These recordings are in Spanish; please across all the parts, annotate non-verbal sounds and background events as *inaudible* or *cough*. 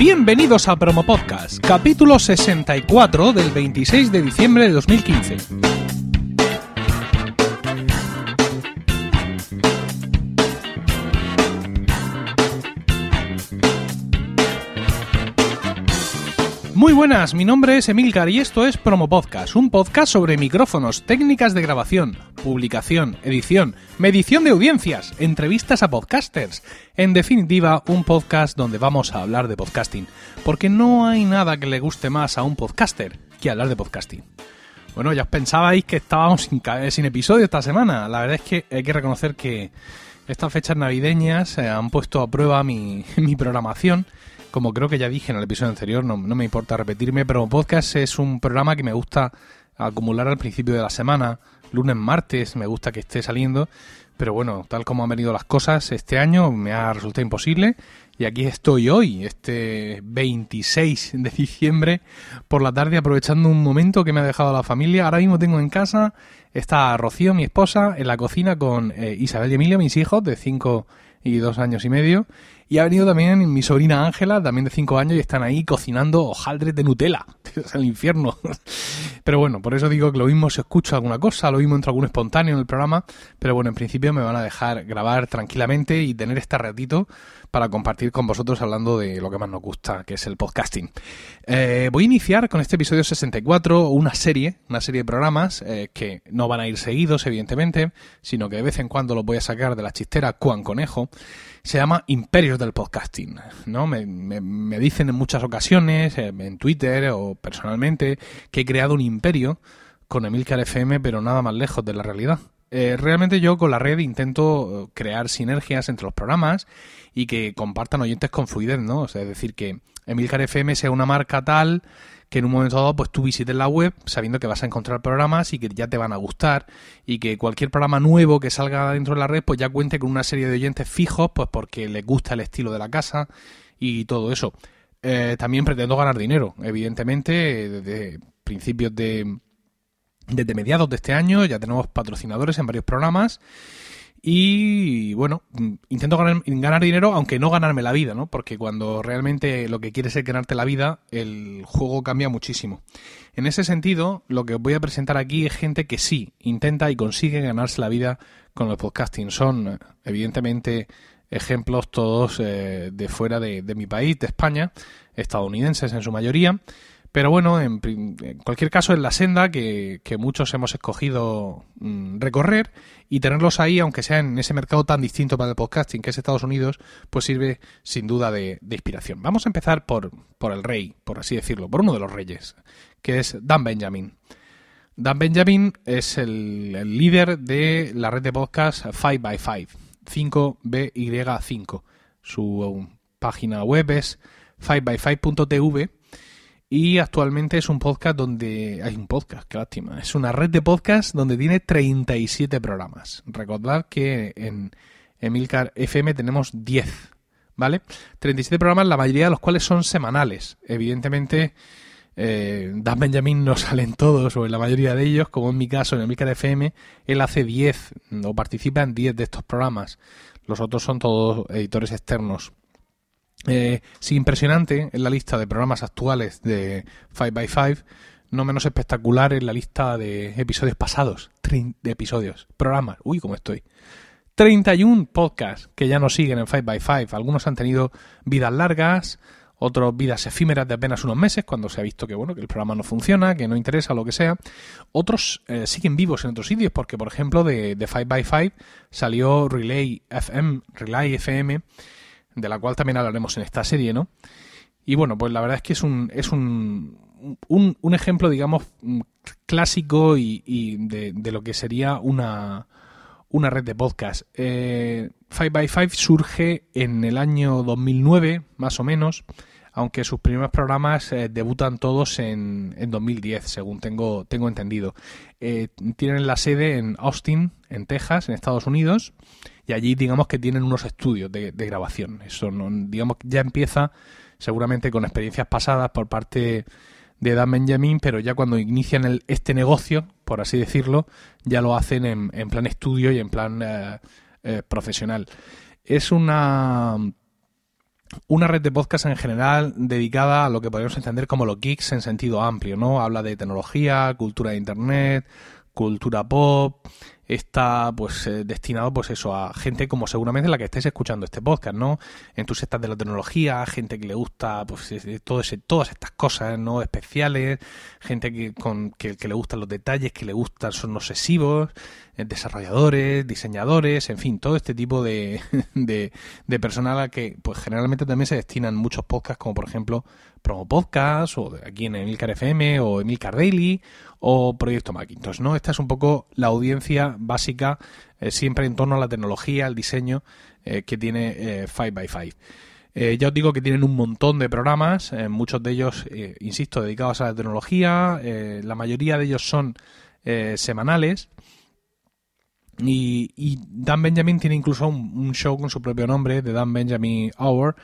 Bienvenidos a Promo Podcast, capítulo 64 del 26 de diciembre de 2015. Muy buenas, mi nombre es Emilcar y esto es Promo Podcast, un podcast sobre micrófonos, técnicas de grabación, publicación, edición, medición de audiencias, entrevistas a podcasters. En definitiva, un podcast donde vamos a hablar de podcasting, porque no hay nada que le guste más a un podcaster que hablar de podcasting. Bueno, ya os pensabais que estábamos sin, episodio esta semana. La verdad es que hay que reconocer que estas fechas navideñas eh, han puesto a prueba mi *laughs* programación como creo que ya dije en el episodio anterior, no, me importa repetirme, pero podcast es un programa que me gusta acumular al principio de la semana, lunes, martes, me gusta que esté saliendo, pero bueno, tal como han venido las cosas este año, me ha resultado imposible y aquí estoy hoy, este 26 de diciembre, por la tarde, aprovechando un momento que me ha dejado la familia. Ahora mismo tengo en casa, está Rocío, mi esposa, en la cocina con eh, Isabel y Emilio, mis hijos de 5 y 2 años y medio, y ha venido también mi sobrina Ángela, también de 5 años, y están ahí cocinando hojaldres de Nutella. *laughs* Es el infierno. Pero bueno, por eso digo que lo mismo se escucha alguna cosa, lo mismo entra algún espontáneo en el programa. Pero bueno, en principio me van a dejar grabar tranquilamente y tener este ratito para compartir con vosotros hablando de lo que más nos gusta, que es el podcasting. Eh, voy a iniciar con este episodio 64 una serie, una serie de programas eh, que no van a ir seguidos, evidentemente, sino que de vez en cuando los voy a sacar de la chistera Juan Conejo se llama Imperios del Podcasting. ¿no? Me, me, dicen en muchas ocasiones, eh, en Twitter o personalmente, que he creado un imperio con Emilcar FM, pero nada más lejos de la realidad. Eh, realmente yo con la red intento eh, crear sinergias entre los programas y que compartan oyentes con fluidez, ¿no? es decir, que Emilcar FM sea una marca tal que en un momento dado pues tú visites la web sabiendo que vas a encontrar programas y que ya te van a gustar y que cualquier programa nuevo que salga dentro de la red pues ya cuente con una serie de oyentes fijos pues porque les gusta el estilo de la casa y todo eso. Eh, también pretendo ganar dinero, evidentemente, desde principios de... Desde mediados de este año ya tenemos patrocinadores en varios programas y bueno, intento ganar, ganar, dinero, aunque no ganarme la vida, ¿no? Porque cuando realmente lo que quieres es ganarte la vida, el juego cambia muchísimo. En ese sentido, lo que os voy a presentar aquí es gente que sí intenta y consigue ganarse la vida con el podcasting. Son, evidentemente, ejemplos todos eh, de fuera de mi país, de España, estadounidenses en su mayoría. Pero bueno, en, cualquier caso, es la senda que, muchos hemos escogido mm, recorrer y tenerlos ahí, aunque sea en ese mercado tan distinto para el podcasting que es Estados Unidos, pues sirve sin duda de, inspiración. Vamos a empezar por, por el rey, por así decirlo, por uno de los reyes, que es Dan Benjamin. Dan Benjamin es el, líder de la red de podcast 5x5, 5BY5. Su página web es 5by5.tv y actualmente es un podcast donde... Hay un podcast, qué lástima. Es una red de podcast donde tiene 37 programas. Recordad que en Emilcar FM tenemos 10, ¿vale? 37 programas, la mayoría de los cuales son semanales. Evidentemente, eh, Dan Benjamin no *laughs* salen todos, o en la mayoría de ellos, como en mi caso en Emilcar FM, él hace 10 o participa en 10 de estos programas. Los otros son todos editores externos. Eh, sí, impresionante en la lista de programas actuales de 5x5, no menos espectacular en la lista de episodios pasados. De episodios, programas. Uy, cómo estoy. 31 podcasts que ya nos siguen en 5x5. Algunos han tenido vidas largas, otros vidas efímeras de apenas unos meses, cuando se ha visto que bueno, que el programa no funciona, que no interesa, lo que sea. Otros eh, siguen vivos en otros sitios, porque por ejemplo de, de 5x5 salió Relay FM, Relay FM de la cual también hablaremos en esta serie, ¿no? Y bueno, pues la verdad es que es un, es un, un, ejemplo, digamos, clásico y, de, lo que sería una, una red de podcast. Eh, 5x5 surge en el año 2009, más o menos, aunque sus primeros programas eh, debutan todos en, en, 2010, según tengo, tengo entendido. Eh, tienen la sede en Austin, en Texas, en Estados Unidos, y allí digamos que tienen unos estudios de, grabación. Eso no, digamos ya empieza seguramente con experiencias pasadas por parte de Dan Benjamin, pero ya cuando inician el, este negocio, por así decirlo, ya lo hacen en, en plan estudio y en plan eh, profesional. Es una una red de podcast en general dedicada a lo que podríamos entender como los geeks en sentido amplio, ¿no? Habla de tecnología, cultura de internet, cultura pop, está pues eh, destinado pues eso a gente como seguramente la que estáis escuchando este podcast, ¿no? Entusiastas de la tecnología, gente que le gusta pues todo ese, todas estas cosas, ¿no? Especiales, gente que con que, le gustan los detalles, que le gustan son obsesivos, eh, desarrolladores, diseñadores, en fin, todo este tipo de, *laughs* de, de personal a que pues generalmente también se destinan muchos podcasts como por ejemplo Promo Podcast o aquí en Emilcar FM o Emilcar Daily o Proyecto Macintosh, ¿no? Esta es un poco la audiencia básica eh, siempre en torno a la tecnología, al diseño eh, que tiene 5x5. Eh, ya os digo que tienen un montón de programas, muchos de ellos, insisto, dedicados a la tecnología, la mayoría de ellos son semanales. Y, Dan Benjamin tiene incluso un, show con su propio nombre, de Dan Benjamin Hour,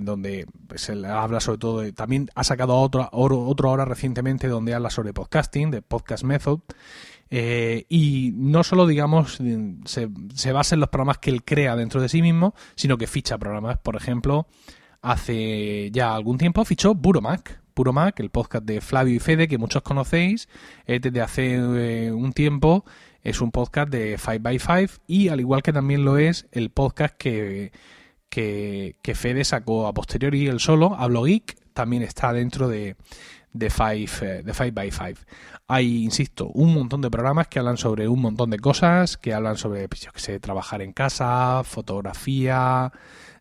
donde se pues, habla sobre todo, también ha sacado otro, otro ahora recientemente donde habla sobre podcasting, de Podcast Method, eh, y no solo, digamos, se, basa en los programas que él crea dentro de sí mismo, sino que ficha programas. Por ejemplo, hace ya algún tiempo fichó Buromac. Buromac, el podcast de Flavio y Fede, que muchos conocéis, eh, desde hace un tiempo es un podcast de 5x5 y al igual que también lo es el podcast que que, Fede sacó a posteriori el solo, Hablo Geek, también está dentro de, de 5 eh, de five by 5 Hay, insisto, un montón de programas que hablan sobre un montón de cosas, que hablan sobre, pues, yo que sé, trabajar en casa, fotografía,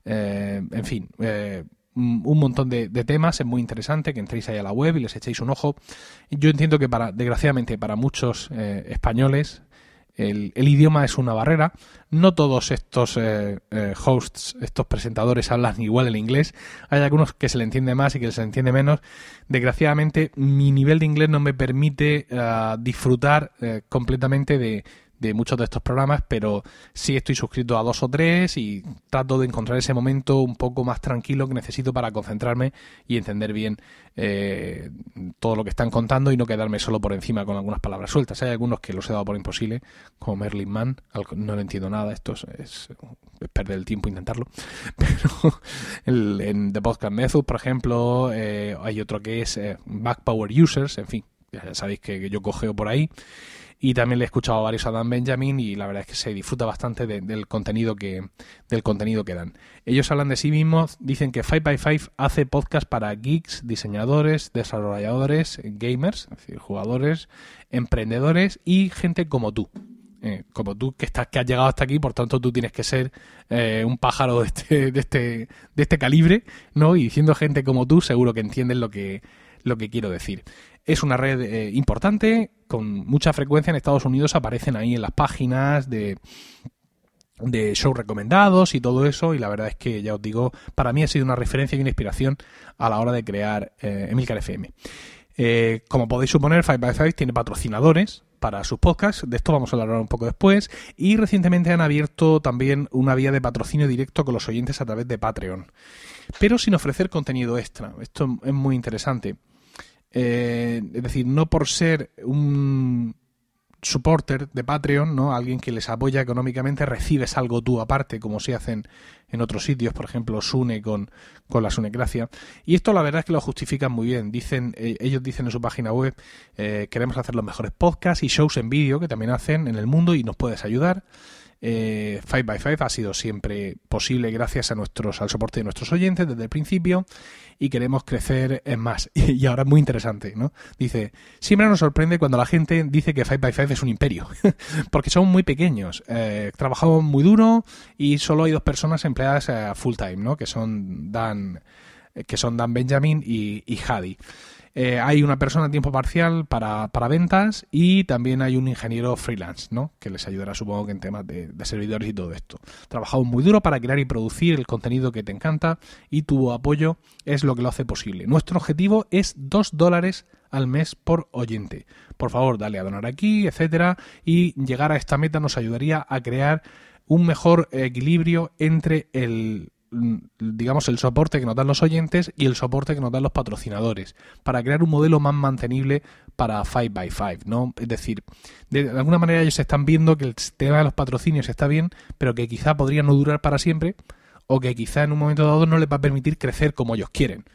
eh, en fin, eh, un montón de, temas, es muy interesante que entréis ahí a la web y les echéis un ojo. Yo entiendo que para, desgraciadamente, para muchos españoles, el, idioma es una barrera. No todos estos eh, eh, hosts, estos presentadores hablan igual el inglés. Hay algunos que se le entiende más y que se le entiende menos. Desgraciadamente, mi nivel de inglés no me permite eh, disfrutar completamente de, de muchos de estos programas, pero sí estoy suscrito a dos o tres y trato de encontrar ese momento un poco más tranquilo que necesito para concentrarme y entender bien eh, todo lo que están contando y no quedarme solo por encima con algunas palabras sueltas. Hay algunos que los he dado por imposible, como Merlin Mann, no le entiendo nada, esto es, perder el tiempo intentarlo, *laughs* pero en The Podcast Method, por ejemplo, eh, hay otro que es eh, Back Power Users, en fin, ya sabéis que yo cogeo por ahí y también le he escuchado a varios a Dan Benjamin y la verdad es que se disfruta bastante del contenido que del contenido que dan. Ellos hablan de sí mismos, dicen que 5x5 hace podcast para geeks, diseñadores, desarrolladores, gamers, es decir, jugadores, emprendedores y gente como tú. Eh, como tú que estás que has llegado hasta aquí, por tanto tú tienes que ser eh, un pájaro de este, de este de este calibre, ¿no? Y diciendo gente como tú, seguro que entienden lo que lo que quiero decir. Es una red eh, importante, con mucha frecuencia en Estados Unidos aparecen ahí en las páginas de de shows recomendados y todo eso y la verdad es que ya os digo para mí ha sido una referencia y una inspiración a la hora de crear eh, Emilcar FM eh, como podéis suponer 5x5 tiene patrocinadores para sus podcasts, de esto vamos a hablar un poco después, y recientemente han abierto también una vía de patrocinio directo con los oyentes a través de Patreon, pero sin ofrecer contenido extra. Esto es muy interesante. Eh, es decir, no por ser un supporter de Patreon, ¿no? Alguien que les apoya económicamente, recibes algo tú aparte, como se hacen en otros sitios, por ejemplo, Sune con, con la Sunecracia. Y esto la verdad es que lo justifican muy bien. Dicen, eh, ellos dicen en su página web, eh, queremos hacer los mejores podcasts y shows en vídeo que también hacen en el mundo y nos puedes ayudar. Eh, 5x5 ha sido siempre posible gracias a nuestros, al soporte de nuestros oyentes desde el principio y queremos crecer en más. *laughs* Y ahora es muy interesante, ¿no? Dice, siempre nos sorprende cuando la gente dice que 5x5 es un imperio, *laughs* porque son muy pequeños, eh, trabajamos muy duro y solo hay dos personas empleadas eh, full time, ¿no? Que son Dan, que son Dan Benjamin y, y Hadi. Eh, hay una persona a tiempo parcial para, para, ventas y también hay un ingeniero freelance, ¿no? Que les ayudará, supongo que en temas de, servidores y todo esto. Trabajamos muy duro para crear y producir el contenido que te encanta y tu apoyo es lo que lo hace posible. Nuestro objetivo es 2 dólares al mes por oyente. Por favor, dale a donar aquí, etcétera, y llegar a esta meta nos ayudaría a crear un mejor equilibrio entre el digamos, el soporte que nos dan los oyentes y el soporte que nos dan los patrocinadores, para crear un modelo más mantenible para 5x5, ¿no? Es decir, de alguna manera ellos están viendo que el tema de los patrocinios está bien, pero que quizá podría no durar para siempre, o que quizá en un momento dado no les va a permitir crecer como ellos quieren.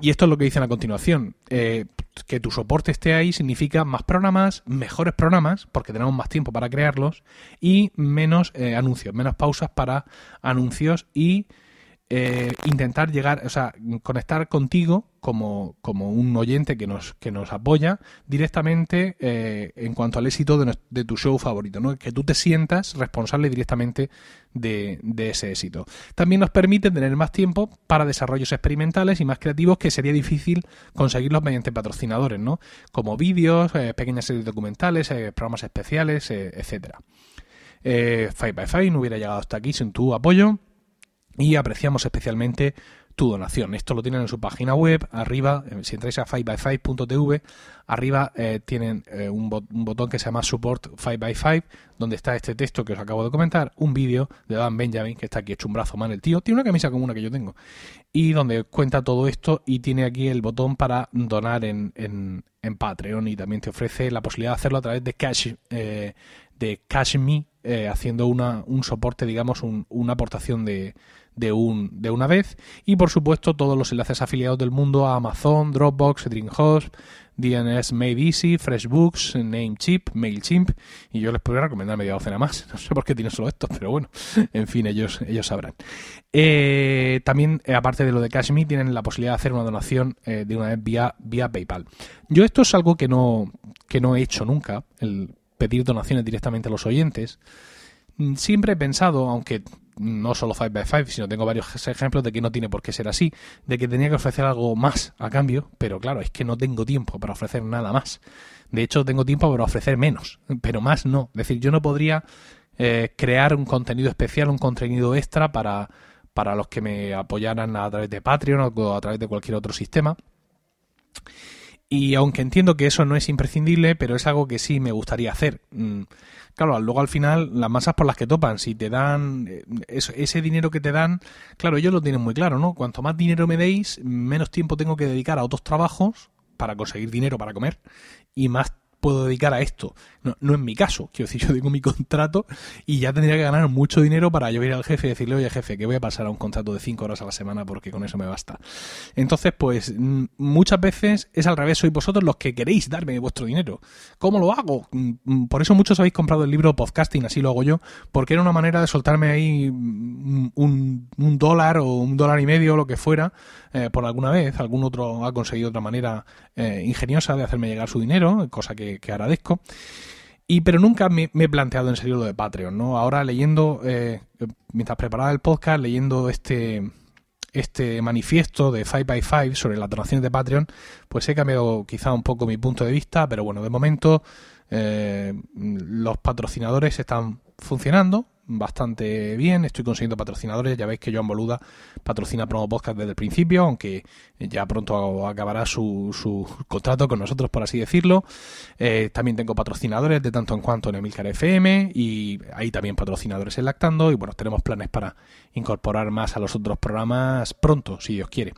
Y esto es lo que dicen a continuación. Eh, que tu soporte esté ahí significa más programas, mejores programas, porque tenemos más tiempo para crearlos, y menos eh, anuncios, menos pausas para anuncios y eh, intentar llegar, o sea, conectar contigo como, como un oyente que nos, que nos apoya directamente eh, en cuanto al éxito de, tu show favorito, ¿no? que tú te sientas responsable directamente de, ese éxito. También nos permite tener más tiempo para desarrollos experimentales y más creativos que sería difícil conseguirlos mediante patrocinadores, ¿no? como vídeos, eh, pequeñas series documentales, programas especiales, etcétera. Five by Five no hubiera llegado hasta aquí sin tu apoyo y apreciamos especialmente tu donación. Esto lo tienen en su página web, arriba, eh, si entráis a 5by5.tv, arriba eh, tienen eh, un, botón que se llama Support 5by5, donde está este texto que os acabo de comentar, un vídeo de Dan Benjamin, que está aquí hecho un brazo man el tío, tiene una camisa como una que yo tengo, y donde cuenta todo esto y tiene aquí el botón para donar en, en, Patreon y también te ofrece la posibilidad de hacerlo a través de Cash, de Cash Me, haciendo una, un soporte, digamos, una aportación de de, un, de una vez y por supuesto todos los enlaces afiliados del mundo a Amazon, Dropbox, Dreamhost, DNS Made Easy, FreshBooks, Namecheap, MailChimp y yo les podría recomendar media docena más. *laughs* No sé por qué tienen solo estos, pero bueno, en fin, ellos, ellos sabrán. Eh, también, eh, aparte de lo de CashMe, tienen la posibilidad de hacer una donación eh, de una vez vía, vía PayPal. Yo esto es algo que no, que no he hecho nunca, el pedir donaciones directamente a los oyentes. Mm, siempre he pensado, aunque no solo 5x5, sino tengo varios ejemplos de que no tiene por qué ser así, de que tenía que ofrecer algo más a cambio, pero claro, es que no tengo tiempo para ofrecer nada más. De hecho, tengo tiempo para ofrecer menos, pero más no. Es decir, yo no podría eh, crear un contenido especial, un contenido extra para, para los que me apoyaran a través de Patreon o a través de cualquier otro sistema. Y aunque entiendo que eso no es imprescindible, pero es algo que sí me gustaría hacer. Mm, claro, luego al final las masas por las que topan, si te dan eh, ese dinero que te dan, claro, ellos lo tienen muy claro, ¿no? Cuanto más dinero me deis, menos tiempo tengo que dedicar a otros trabajos para conseguir dinero para comer y más puedo dedicar a esto. No, no en mi caso, quiero decir, yo tengo mi contrato y ya tendría que ganar mucho dinero para yo ir al jefe y decirle, oye jefe, que voy a pasar a un contrato de 5 horas a la semana porque con eso me basta. Entonces, pues muchas veces es al revés, sois vosotros los que queréis darme vuestro dinero. ¿Cómo lo hago? Por eso muchos habéis comprado el libro Podcasting, así lo hago yo, porque era una manera de soltarme ahí un, dólar o un dólar y medio, lo que fuera, eh, por alguna vez. Algún otro ha conseguido otra manera eh, ingeniosa de hacerme llegar su dinero, cosa que, agradezco. Y pero nunca me, he planteado en serio lo de Patreon, ¿no? Ahora leyendo, eh, mientras preparaba el podcast, leyendo este este manifiesto de 5x5 sobre las donaciones de Patreon, pues he cambiado quizá un poco mi punto de vista, pero bueno, de momento los patrocinadores están funcionando, bastante bien, estoy consiguiendo patrocinadores, ya veis que Joan Boluda patrocina Promo Podcast desde el principio, aunque ya pronto acabará su, su contrato con nosotros, por así decirlo. Eh, también tengo patrocinadores de tanto en cuanto en Emilcar FM y hay también patrocinadores en Lactando y bueno, tenemos planes para incorporar más a los otros programas pronto, si Dios quiere.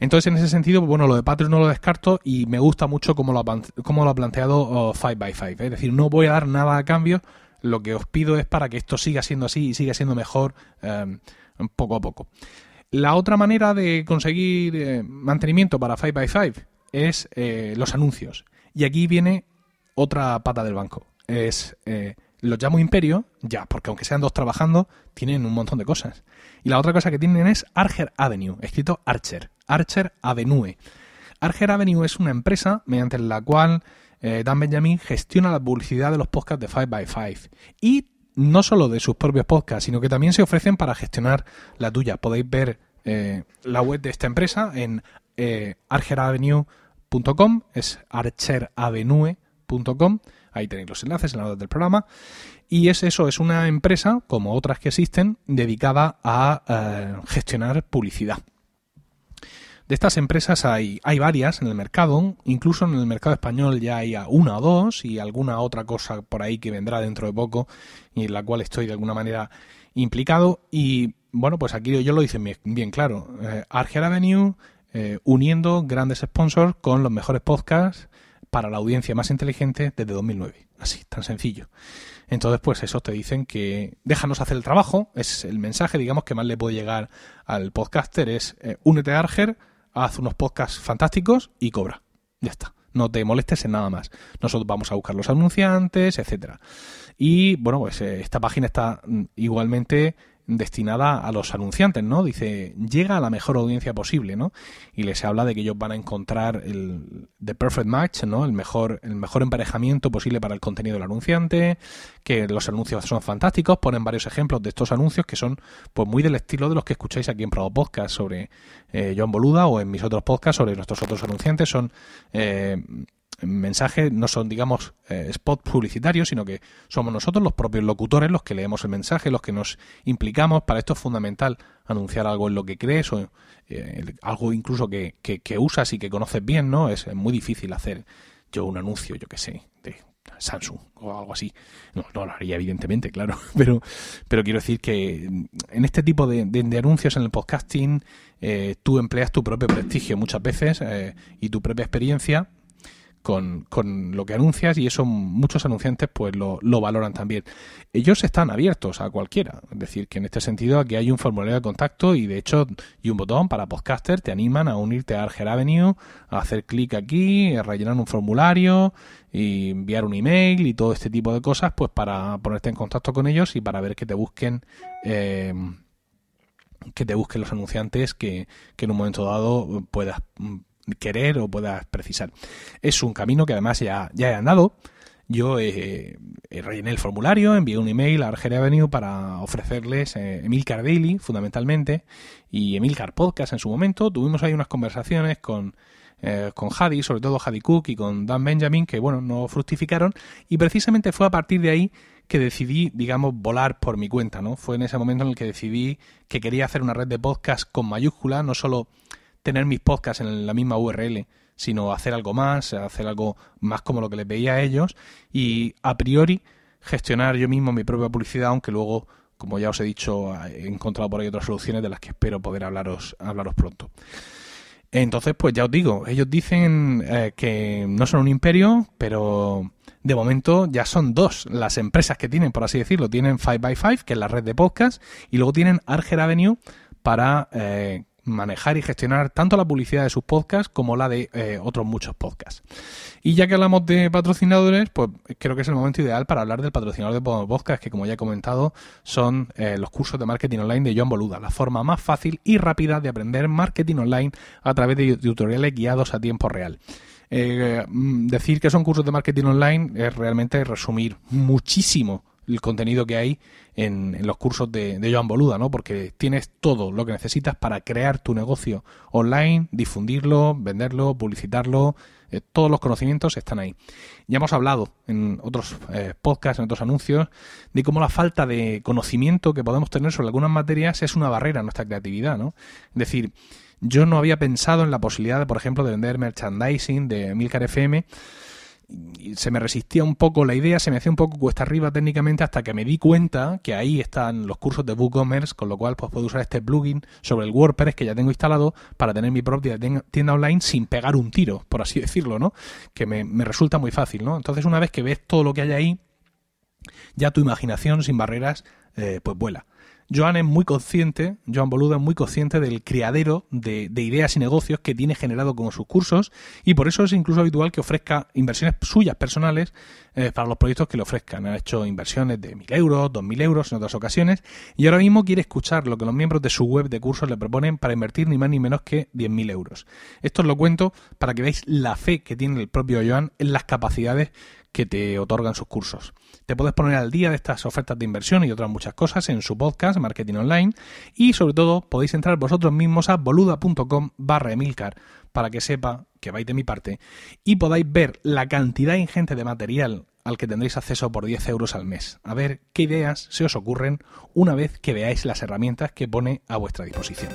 Entonces, en ese sentido, bueno, lo de Patreon no lo descarto y me gusta mucho cómo lo ha, cómo lo ha planteado 5x5. Es decir, no voy a dar nada a cambio, lo que os pido es para que esto siga siendo así y siga siendo mejor em, poco a poco. La otra manera de conseguir eh, mantenimiento para 5x5 es eh, los anuncios. Y aquí viene otra pata del banco. Es eh, los llamo imperio, ya, porque aunque sean dos trabajando, tienen un montón de cosas. Y la otra cosa que tienen es Archer Avenue, escrito Archer, Archer Avenue. Archer Avenue es una empresa mediante la cual eh, Dan Benjamin gestiona la publicidad de los podcasts de 5x5 y no solo de sus propios podcasts, sino que también se ofrecen para gestionar la tuya. Podéis ver eh, la web de esta empresa en eh, archeravenue.com, es archeravenue.com, ahí tenéis los enlaces en la web del programa. Y es eso, es una empresa, como otras que existen, dedicada a eh, gestionar publicidad. De estas empresas hay, hay varias en el mercado, incluso en el mercado español ya hay una o dos y alguna otra cosa por ahí que vendrá dentro de poco y en la cual estoy de alguna manera implicado. Y bueno, pues aquí yo lo hice bien, claro. Eh, Arger Avenue eh, uniendo grandes sponsors con los mejores podcasts para la audiencia más inteligente desde 2009. Así, tan sencillo. Entonces, pues eso te dicen que déjanos hacer el trabajo. Es el mensaje, digamos, que más le puede llegar al podcaster. Es eh, únete a Arger, haz unos podcasts fantásticos y cobra. Ya está. No te molestes en nada más. Nosotros vamos a buscar los anunciantes, etcétera. Y bueno, pues eh, esta página está mm, igualmente destinada a los anunciantes, ¿no? Dice, llega a la mejor audiencia posible, ¿no? Y les habla de que ellos van a encontrar el the perfect match, ¿no? El mejor, el mejor emparejamiento posible para el contenido del anunciante, que los anuncios son fantásticos, ponen varios ejemplos de estos anuncios que son pues muy del estilo de los que escucháis aquí en Prado Podcast sobre eh, John Boluda o en mis otros podcasts sobre nuestros otros anunciantes, son eh, mensajes no son, digamos, eh, spot publicitarios, sino que somos nosotros los propios locutores los que leemos el mensaje, los que nos implicamos. Para esto es fundamental anunciar algo en lo que crees o eh, algo incluso que, que, usas y que conoces bien, ¿no? Es, muy difícil hacer yo un anuncio, yo que sé, de Samsung o algo así. No, no lo haría, evidentemente, claro. *laughs* Pero, pero quiero decir que en este tipo de, anuncios en el podcasting, eh, tú empleas tu propio prestigio muchas veces y tu propia experiencia con, con, lo que anuncias y eso muchos anunciantes pues lo, lo, valoran también. Ellos están abiertos a cualquiera, es decir, que en este sentido aquí hay un formulario de contacto y de hecho y un botón para podcaster, te animan a unirte a Arger Avenue, a hacer clic aquí, a rellenar un formulario y enviar un email y todo este tipo de cosas pues para ponerte en contacto con ellos y para ver que te busquen eh, que te busquen los anunciantes que, que en un momento dado puedas querer o puedas precisar. Es un camino que además ya, ya he andado. Yo eh, rellené el formulario, envié un email a Argeria Avenue para ofrecerles eh, Emilcar Daily, fundamentalmente, y Emilcar Podcast en su momento. Tuvimos ahí unas conversaciones con, eh, con Hadi, sobre todo Hadi Cook y con Dan Benjamin, que bueno, no fructificaron, y precisamente fue a partir de ahí que decidí, digamos, volar por mi cuenta, ¿no? Fue en ese momento en el que decidí que quería hacer una red de podcast con mayúscula, no solo tener mis podcasts en la misma URL, sino hacer algo más, hacer algo más como lo que les veía a ellos y a priori gestionar yo mismo mi propia publicidad, aunque luego, como ya os he dicho, he encontrado por ahí otras soluciones de las que espero poder hablaros, hablaros pronto. Entonces, pues ya os digo, ellos dicen eh, que no son un imperio, pero de momento ya son dos las empresas que tienen, por así decirlo. Tienen 5x5, que es la red de podcast, y luego tienen Arger Avenue para eh, manejar y gestionar tanto la publicidad de sus podcasts como la de eh, otros muchos podcasts. Y ya que hablamos de patrocinadores, pues creo que es el momento ideal para hablar del patrocinador de podcast, que como ya he comentado, son eh, los cursos de marketing online de John Boluda, la forma más fácil y rápida de aprender marketing online a través de tutoriales guiados a tiempo real. Eh, mm, decir que son cursos de marketing online es realmente resumir muchísimo el contenido que hay en, los cursos de, Joan Boluda, ¿no? Porque tienes todo lo que necesitas para crear tu negocio online, difundirlo, venderlo, publicitarlo, eh, todos los conocimientos están ahí. Ya hemos hablado en otros eh, podcasts, en otros anuncios, de cómo la falta de conocimiento que podemos tener sobre algunas materias es una barrera a nuestra creatividad, ¿no? Es decir, yo no había pensado en la posibilidad, por ejemplo, de vender merchandising de Milcar FM se me resistía un poco la idea, se me hacía un poco cuesta arriba técnicamente hasta que me di cuenta que ahí están los cursos de WooCommerce, con lo cual pues puedo usar este plugin sobre el WordPress que ya tengo instalado para tener mi propia tienda online sin pegar un tiro, por así decirlo, ¿no? Que me, me resulta muy fácil, ¿no? Entonces una vez que ves todo lo que hay ahí, ya tu imaginación sin barreras eh, pues vuela. Joan es muy consciente, Joan Boluda es muy consciente del criadero de, ideas y negocios que tiene generado con sus cursos y por eso es incluso habitual que ofrezca inversiones suyas personales eh, para los proyectos que le ofrezcan. Ha hecho inversiones de 1.000 euros, 2.000 euros en otras ocasiones y ahora mismo quiere escuchar lo que los miembros de su web de cursos le proponen para invertir ni más ni menos que 10.000 euros. Esto os lo cuento para que veáis la fe que tiene el propio Joan en las capacidades que te otorgan sus cursos. Te puedes poner al día de estas ofertas de inversión y otras muchas cosas en su podcast Marketing Online y sobre todo podéis entrar vosotros mismos a boluda.com barra Emilcar para que sepa que vais de mi parte y podáis ver la cantidad ingente de material al que tendréis acceso por 10 euros al mes. A ver qué ideas se os ocurren una vez que veáis las herramientas que pone a vuestra disposición.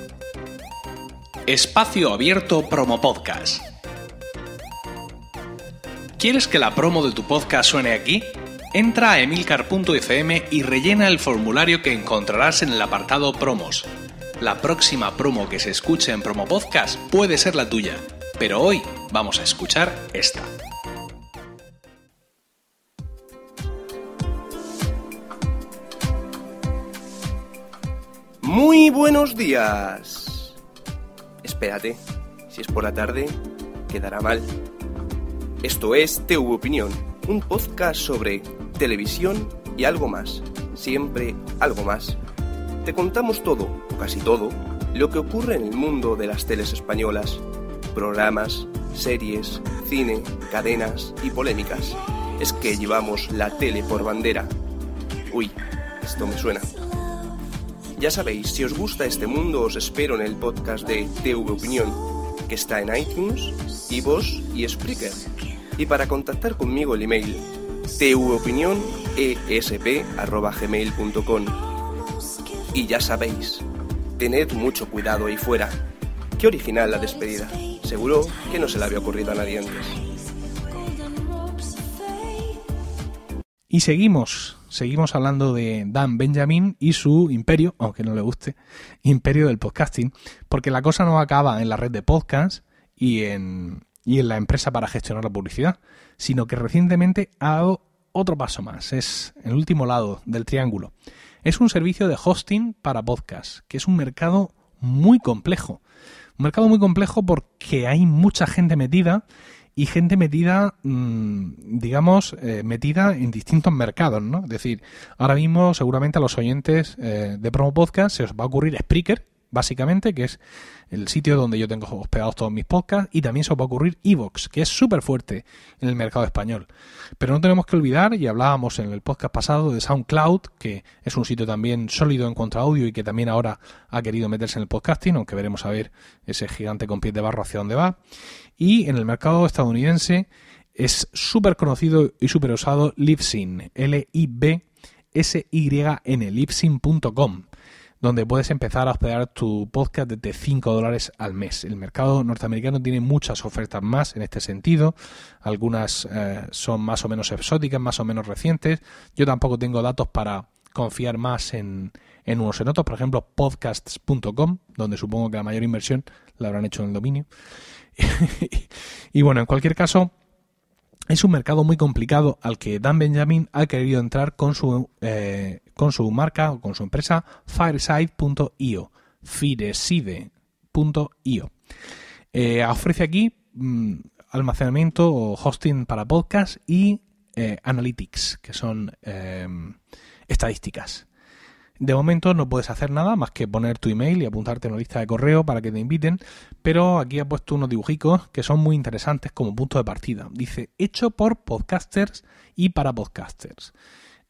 Espacio Abierto Promo Podcast. ¿Quieres que la promo de tu podcast suene aquí? Entra a emilcar.fm y rellena el formulario que encontrarás en el apartado Promos. La próxima promo que se escuche en Promo Podcast puede ser la tuya, pero hoy vamos a escuchar esta. Muy buenos días. Espérate, si es por la tarde, quedará mal. Esto es TV Opinión, un podcast sobre televisión y algo más. Siempre algo más. Te contamos todo, o casi todo, lo que ocurre en el mundo de las teles españolas. Programas, series, cine, cadenas y polémicas. Es que llevamos la tele por bandera. Uy, esto me suena. Ya sabéis, si os gusta este mundo, os espero en el podcast de TV Opinión, que está en iTunes, iVoox y Spreaker. Y para contactar conmigo el email tvopinionesp.gmail.com Y ya sabéis, tened mucho cuidado ahí fuera. Qué original la despedida. Seguro que no se le había ocurrido a nadie antes. Y seguimos, seguimos hablando de Dan Benjamin y su imperio, aunque no le guste, imperio del podcasting, porque la cosa no acaba en la red de podcast y en, y en la empresa para gestionar la publicidad, sino que recientemente ha dado otro paso más, es el último lado del triángulo. Es un servicio de hosting para podcast, que es un mercado muy complejo. Un mercado muy complejo porque hay mucha gente metida y gente metida, mm, digamos, eh, metida en distintos mercados, ¿no? Es decir, ahora mismo seguramente a los oyentes eh, de Promo Podcast se os va a ocurrir Spreaker, básicamente, que es el sitio donde yo tengo hospedados todos mis podcasts, y también se os va a ocurrir Evox, que es súper fuerte en el mercado español. Pero no tenemos que olvidar, y hablábamos en el podcast pasado de SoundCloud, que es un sitio también sólido en cuanto a audio y que también ahora ha querido meterse en el podcasting, aunque veremos a ver ese gigante con pies de barro hacia dónde va. Y en el mercado estadounidense es súper conocido y súper usado Libsyn, L-I-B-S-Y-N, libsyn.com donde puedes empezar a hospedar tu podcast desde 5 dólares al mes. El mercado norteamericano tiene muchas ofertas más en este sentido. Algunas eh, son más o menos exóticas, más o menos recientes. Yo tampoco tengo datos para confiar más en, en unos en otros. Por ejemplo, podcasts.com, donde supongo que la mayor inversión la habrán hecho en el dominio. *laughs* y bueno, en cualquier caso, es un mercado muy complicado al que Dan Benjamin ha querido entrar con su, eh, con su marca o con su empresa Fireside.io. Fireside.io. Eh, ofrece aquí mm, almacenamiento o hosting para podcast y eh, analytics, que son estadísticas. De momento no puedes hacer nada más que poner tu email y apuntarte en una lista de correo para que te inviten, pero aquí he puesto unos dibujicos que son muy interesantes como punto de partida. Dice, hecho por podcasters y para podcasters.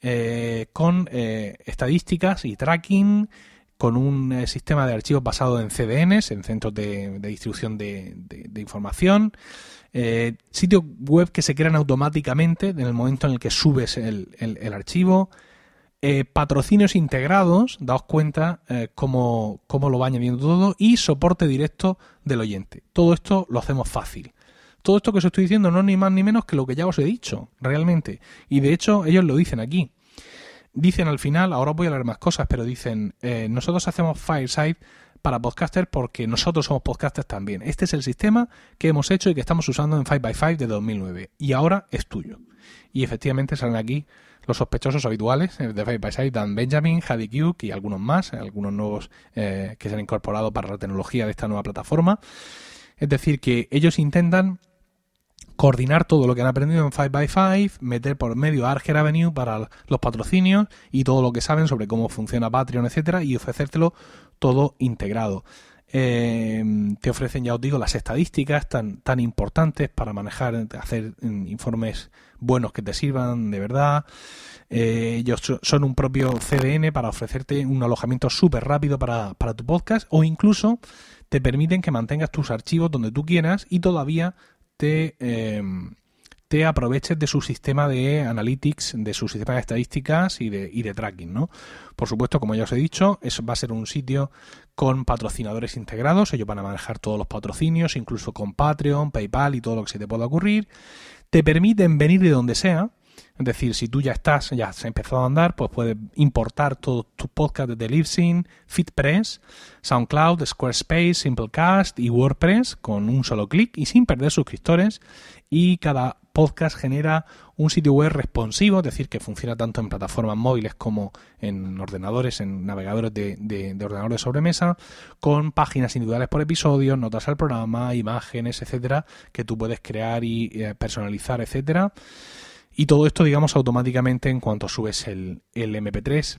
Eh, con eh, estadísticas y tracking, con un eh, sistema de archivos basado en CDNs, en centros de, distribución de, información, sitios web que se crean automáticamente en el momento en el que subes el archivo, eh, patrocinios integrados, daos cuenta eh, cómo, cómo, lo va añadiendo todo, y soporte directo del oyente. Todo esto lo hacemos fácil. Todo esto que os estoy diciendo no es ni más ni menos que lo que ya os he dicho, realmente. Y de hecho, ellos lo dicen aquí. Dicen al final, ahora voy a leer más cosas, pero dicen, eh, nosotros hacemos Fireside para podcasters porque nosotros somos podcasters también. Este es el sistema que hemos hecho y que estamos usando en 5x5 de 2009. Y ahora es tuyo. Y efectivamente salen aquí los sospechosos habituales eh, de Five by Side, Dan Benjamin, Hadi Duke y algunos más, algunos nuevos eh, que se han incorporado para la tecnología de esta nueva plataforma. Es decir, que ellos intentan coordinar todo lo que han aprendido en 5x5, meter por medio Arger Avenue para los patrocinios y todo lo que saben sobre cómo funciona Patreon, etcétera, y ofrecértelo todo integrado. Eh, te ofrecen, ya os digo, las estadísticas tan, tan importantes para manejar, hacer mm, informes buenos que te sirvan de verdad. Eh, ellos son un propio CDN para ofrecerte un alojamiento súper rápido para, para tu podcast o incluso te permiten que mantengas tus archivos donde tú quieras y todavía te, eh, te aproveches de su sistema de analytics, de su sistema de estadísticas y de, y de tracking, ¿no? Por supuesto, como ya os he dicho, eso va a ser un sitio con patrocinadores integrados, ellos van a manejar todos los patrocinios, incluso con Patreon, PayPal y todo lo que se te pueda ocurrir. Te permiten venir de donde sea, es decir, si tú ya estás, ya has empezado a andar, pues puedes importar todos tus podcasts de Libsyn, FitPress, SoundCloud, Squarespace, Simplecast y WordPress con un solo clic y sin perder suscriptores. Y cada Podcast genera un sitio web responsivo, es decir, que funciona tanto en plataformas móviles como en ordenadores, en navegadores de, de, de sobremesa, con páginas individuales por episodio, notas al programa, imágenes, etcétera, que tú puedes crear y eh, personalizar, etcétera. Y todo esto, digamos, automáticamente en cuanto subes el MP3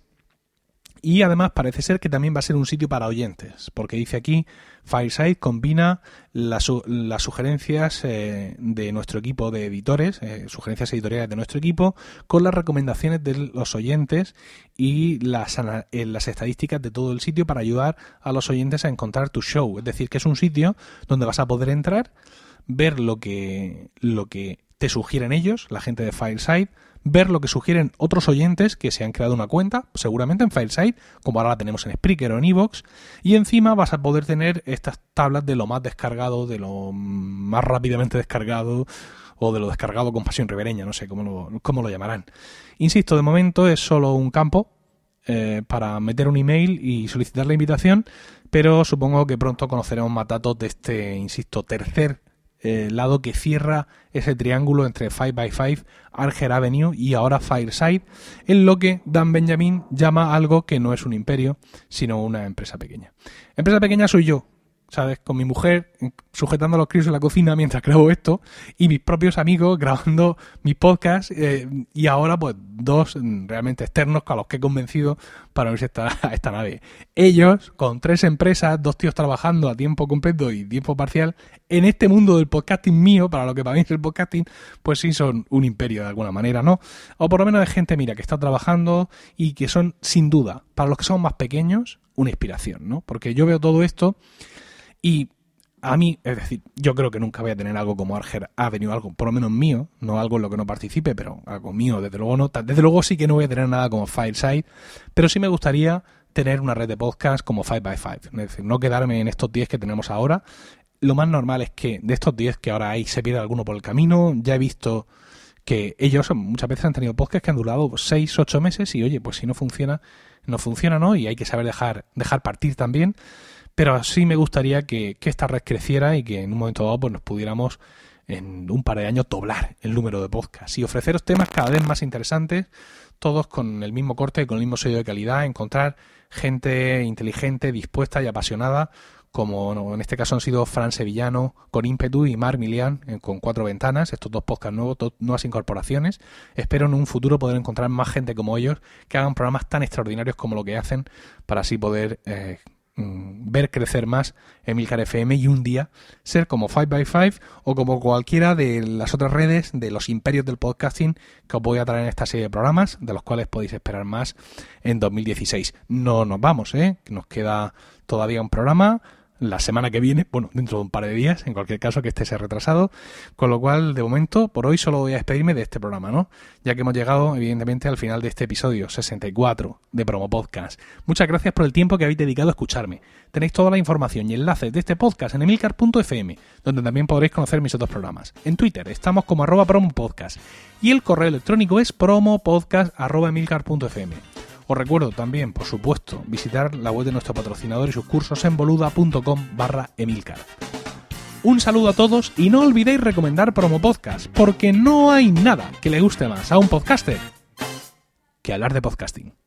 y además parece ser que también va a ser un sitio para oyentes, porque dice aquí, Fireside combina las, sugerencias eh, de nuestro equipo de editores, eh, sugerencias editoriales de nuestro equipo, con las recomendaciones de los oyentes y las, eh, las estadísticas de todo el sitio para ayudar a los oyentes a encontrar tu show. Es decir, que es un sitio donde vas a poder entrar, ver lo que, lo que te sugieren ellos, la gente de Fireside, ver lo que sugieren otros oyentes que se han creado una cuenta, seguramente en Filesite, como ahora la tenemos en Spreaker o en Evox, y encima vas a poder tener estas tablas de lo más descargado, de lo más rápidamente descargado, o de lo descargado con pasión ribereña, no sé cómo lo, cómo lo llamarán. Insisto, de momento es solo un campo eh, para meter un email y solicitar la invitación, pero supongo que pronto conoceremos más datos de este, insisto, tercer eh, lado que cierra ese triángulo entre 5x5, Arger Avenue y ahora Fireside, en lo que Dan Benjamin llama algo que no es un imperio, sino una empresa pequeña. Empresa pequeña soy yo, ¿sabes? Con mi mujer sujetando a los críos en la cocina mientras grabo esto y mis propios amigos grabando mis podcasts eh, y ahora pues dos realmente externos a los que he convencido para unirse a esta, nave. Ellos, con tres empresas, dos tíos trabajando a tiempo completo y tiempo parcial, en este mundo del podcasting mío, para lo que para mí es el podcasting, pues sí son un imperio de alguna manera, ¿no? O por lo menos de gente, mira, que está trabajando y que son, sin duda, para los que son más pequeños, una inspiración, ¿no? Porque yo veo todo esto y a mí, es decir, yo creo que nunca voy a tener algo como Arger Avenue, algo por lo menos mío, no algo en lo que no participe, pero algo mío, desde luego no. Desde luego sí que no voy a tener nada como Fireside, pero sí me gustaría tener una red de podcast como 5x5. Es decir, no quedarme en estos 10 que tenemos ahora. Lo más normal es que de estos 10 que ahora hay se pierda alguno por el camino. Ya he visto que ellos muchas veces han tenido podcasts que han durado 6, 8 meses y oye, pues si no funciona, no funciona, ¿no? Y hay que saber dejar, dejar partir también. Pero sí me gustaría que, esta red creciera y que en un momento dado pues, nos pudiéramos en un par de años doblar el número de podcasts y ofreceros temas cada vez más interesantes, todos con el mismo corte, con el mismo sello de calidad, encontrar gente inteligente, dispuesta y apasionada, como en este caso han sido Fran Sevillano con ímpetu y Mar Milian con cuatro ventanas, estos dos podcasts nuevos, nuevas incorporaciones. Espero en un futuro poder encontrar más gente como ellos que hagan programas tan extraordinarios como lo que hacen para así poder eh, ver crecer más Emilcar FM y un día ser como 5x5 o como cualquiera de las otras redes de los imperios del podcasting que os voy a traer en esta serie de programas, de los cuales podéis esperar más en 2016. No nos vamos, ¿eh? Nos queda todavía un programa la semana que viene, bueno, dentro de un par de días, en cualquier caso que este sea retrasado, con lo cual, de momento, por hoy solo voy a despedirme de este programa, ¿no? Ya que hemos llegado, evidentemente, al final de este episodio 64 de Promo Podcast. Muchas gracias por el tiempo que habéis dedicado a escucharme. Tenéis toda la información y enlaces de este podcast en emilcar.fm, donde también podréis conocer mis otros programas. En Twitter estamos como arroba promopodcast y el correo electrónico es promopodcast.emilcar.fm. Os recuerdo también, por supuesto, visitar la web de nuestro patrocinador y sus cursos en boluda.com barra emilcar. Un saludo a todos y no olvidéis recomendar Promo Podcast, porque no hay nada que le guste más a un podcaster que hablar de podcasting.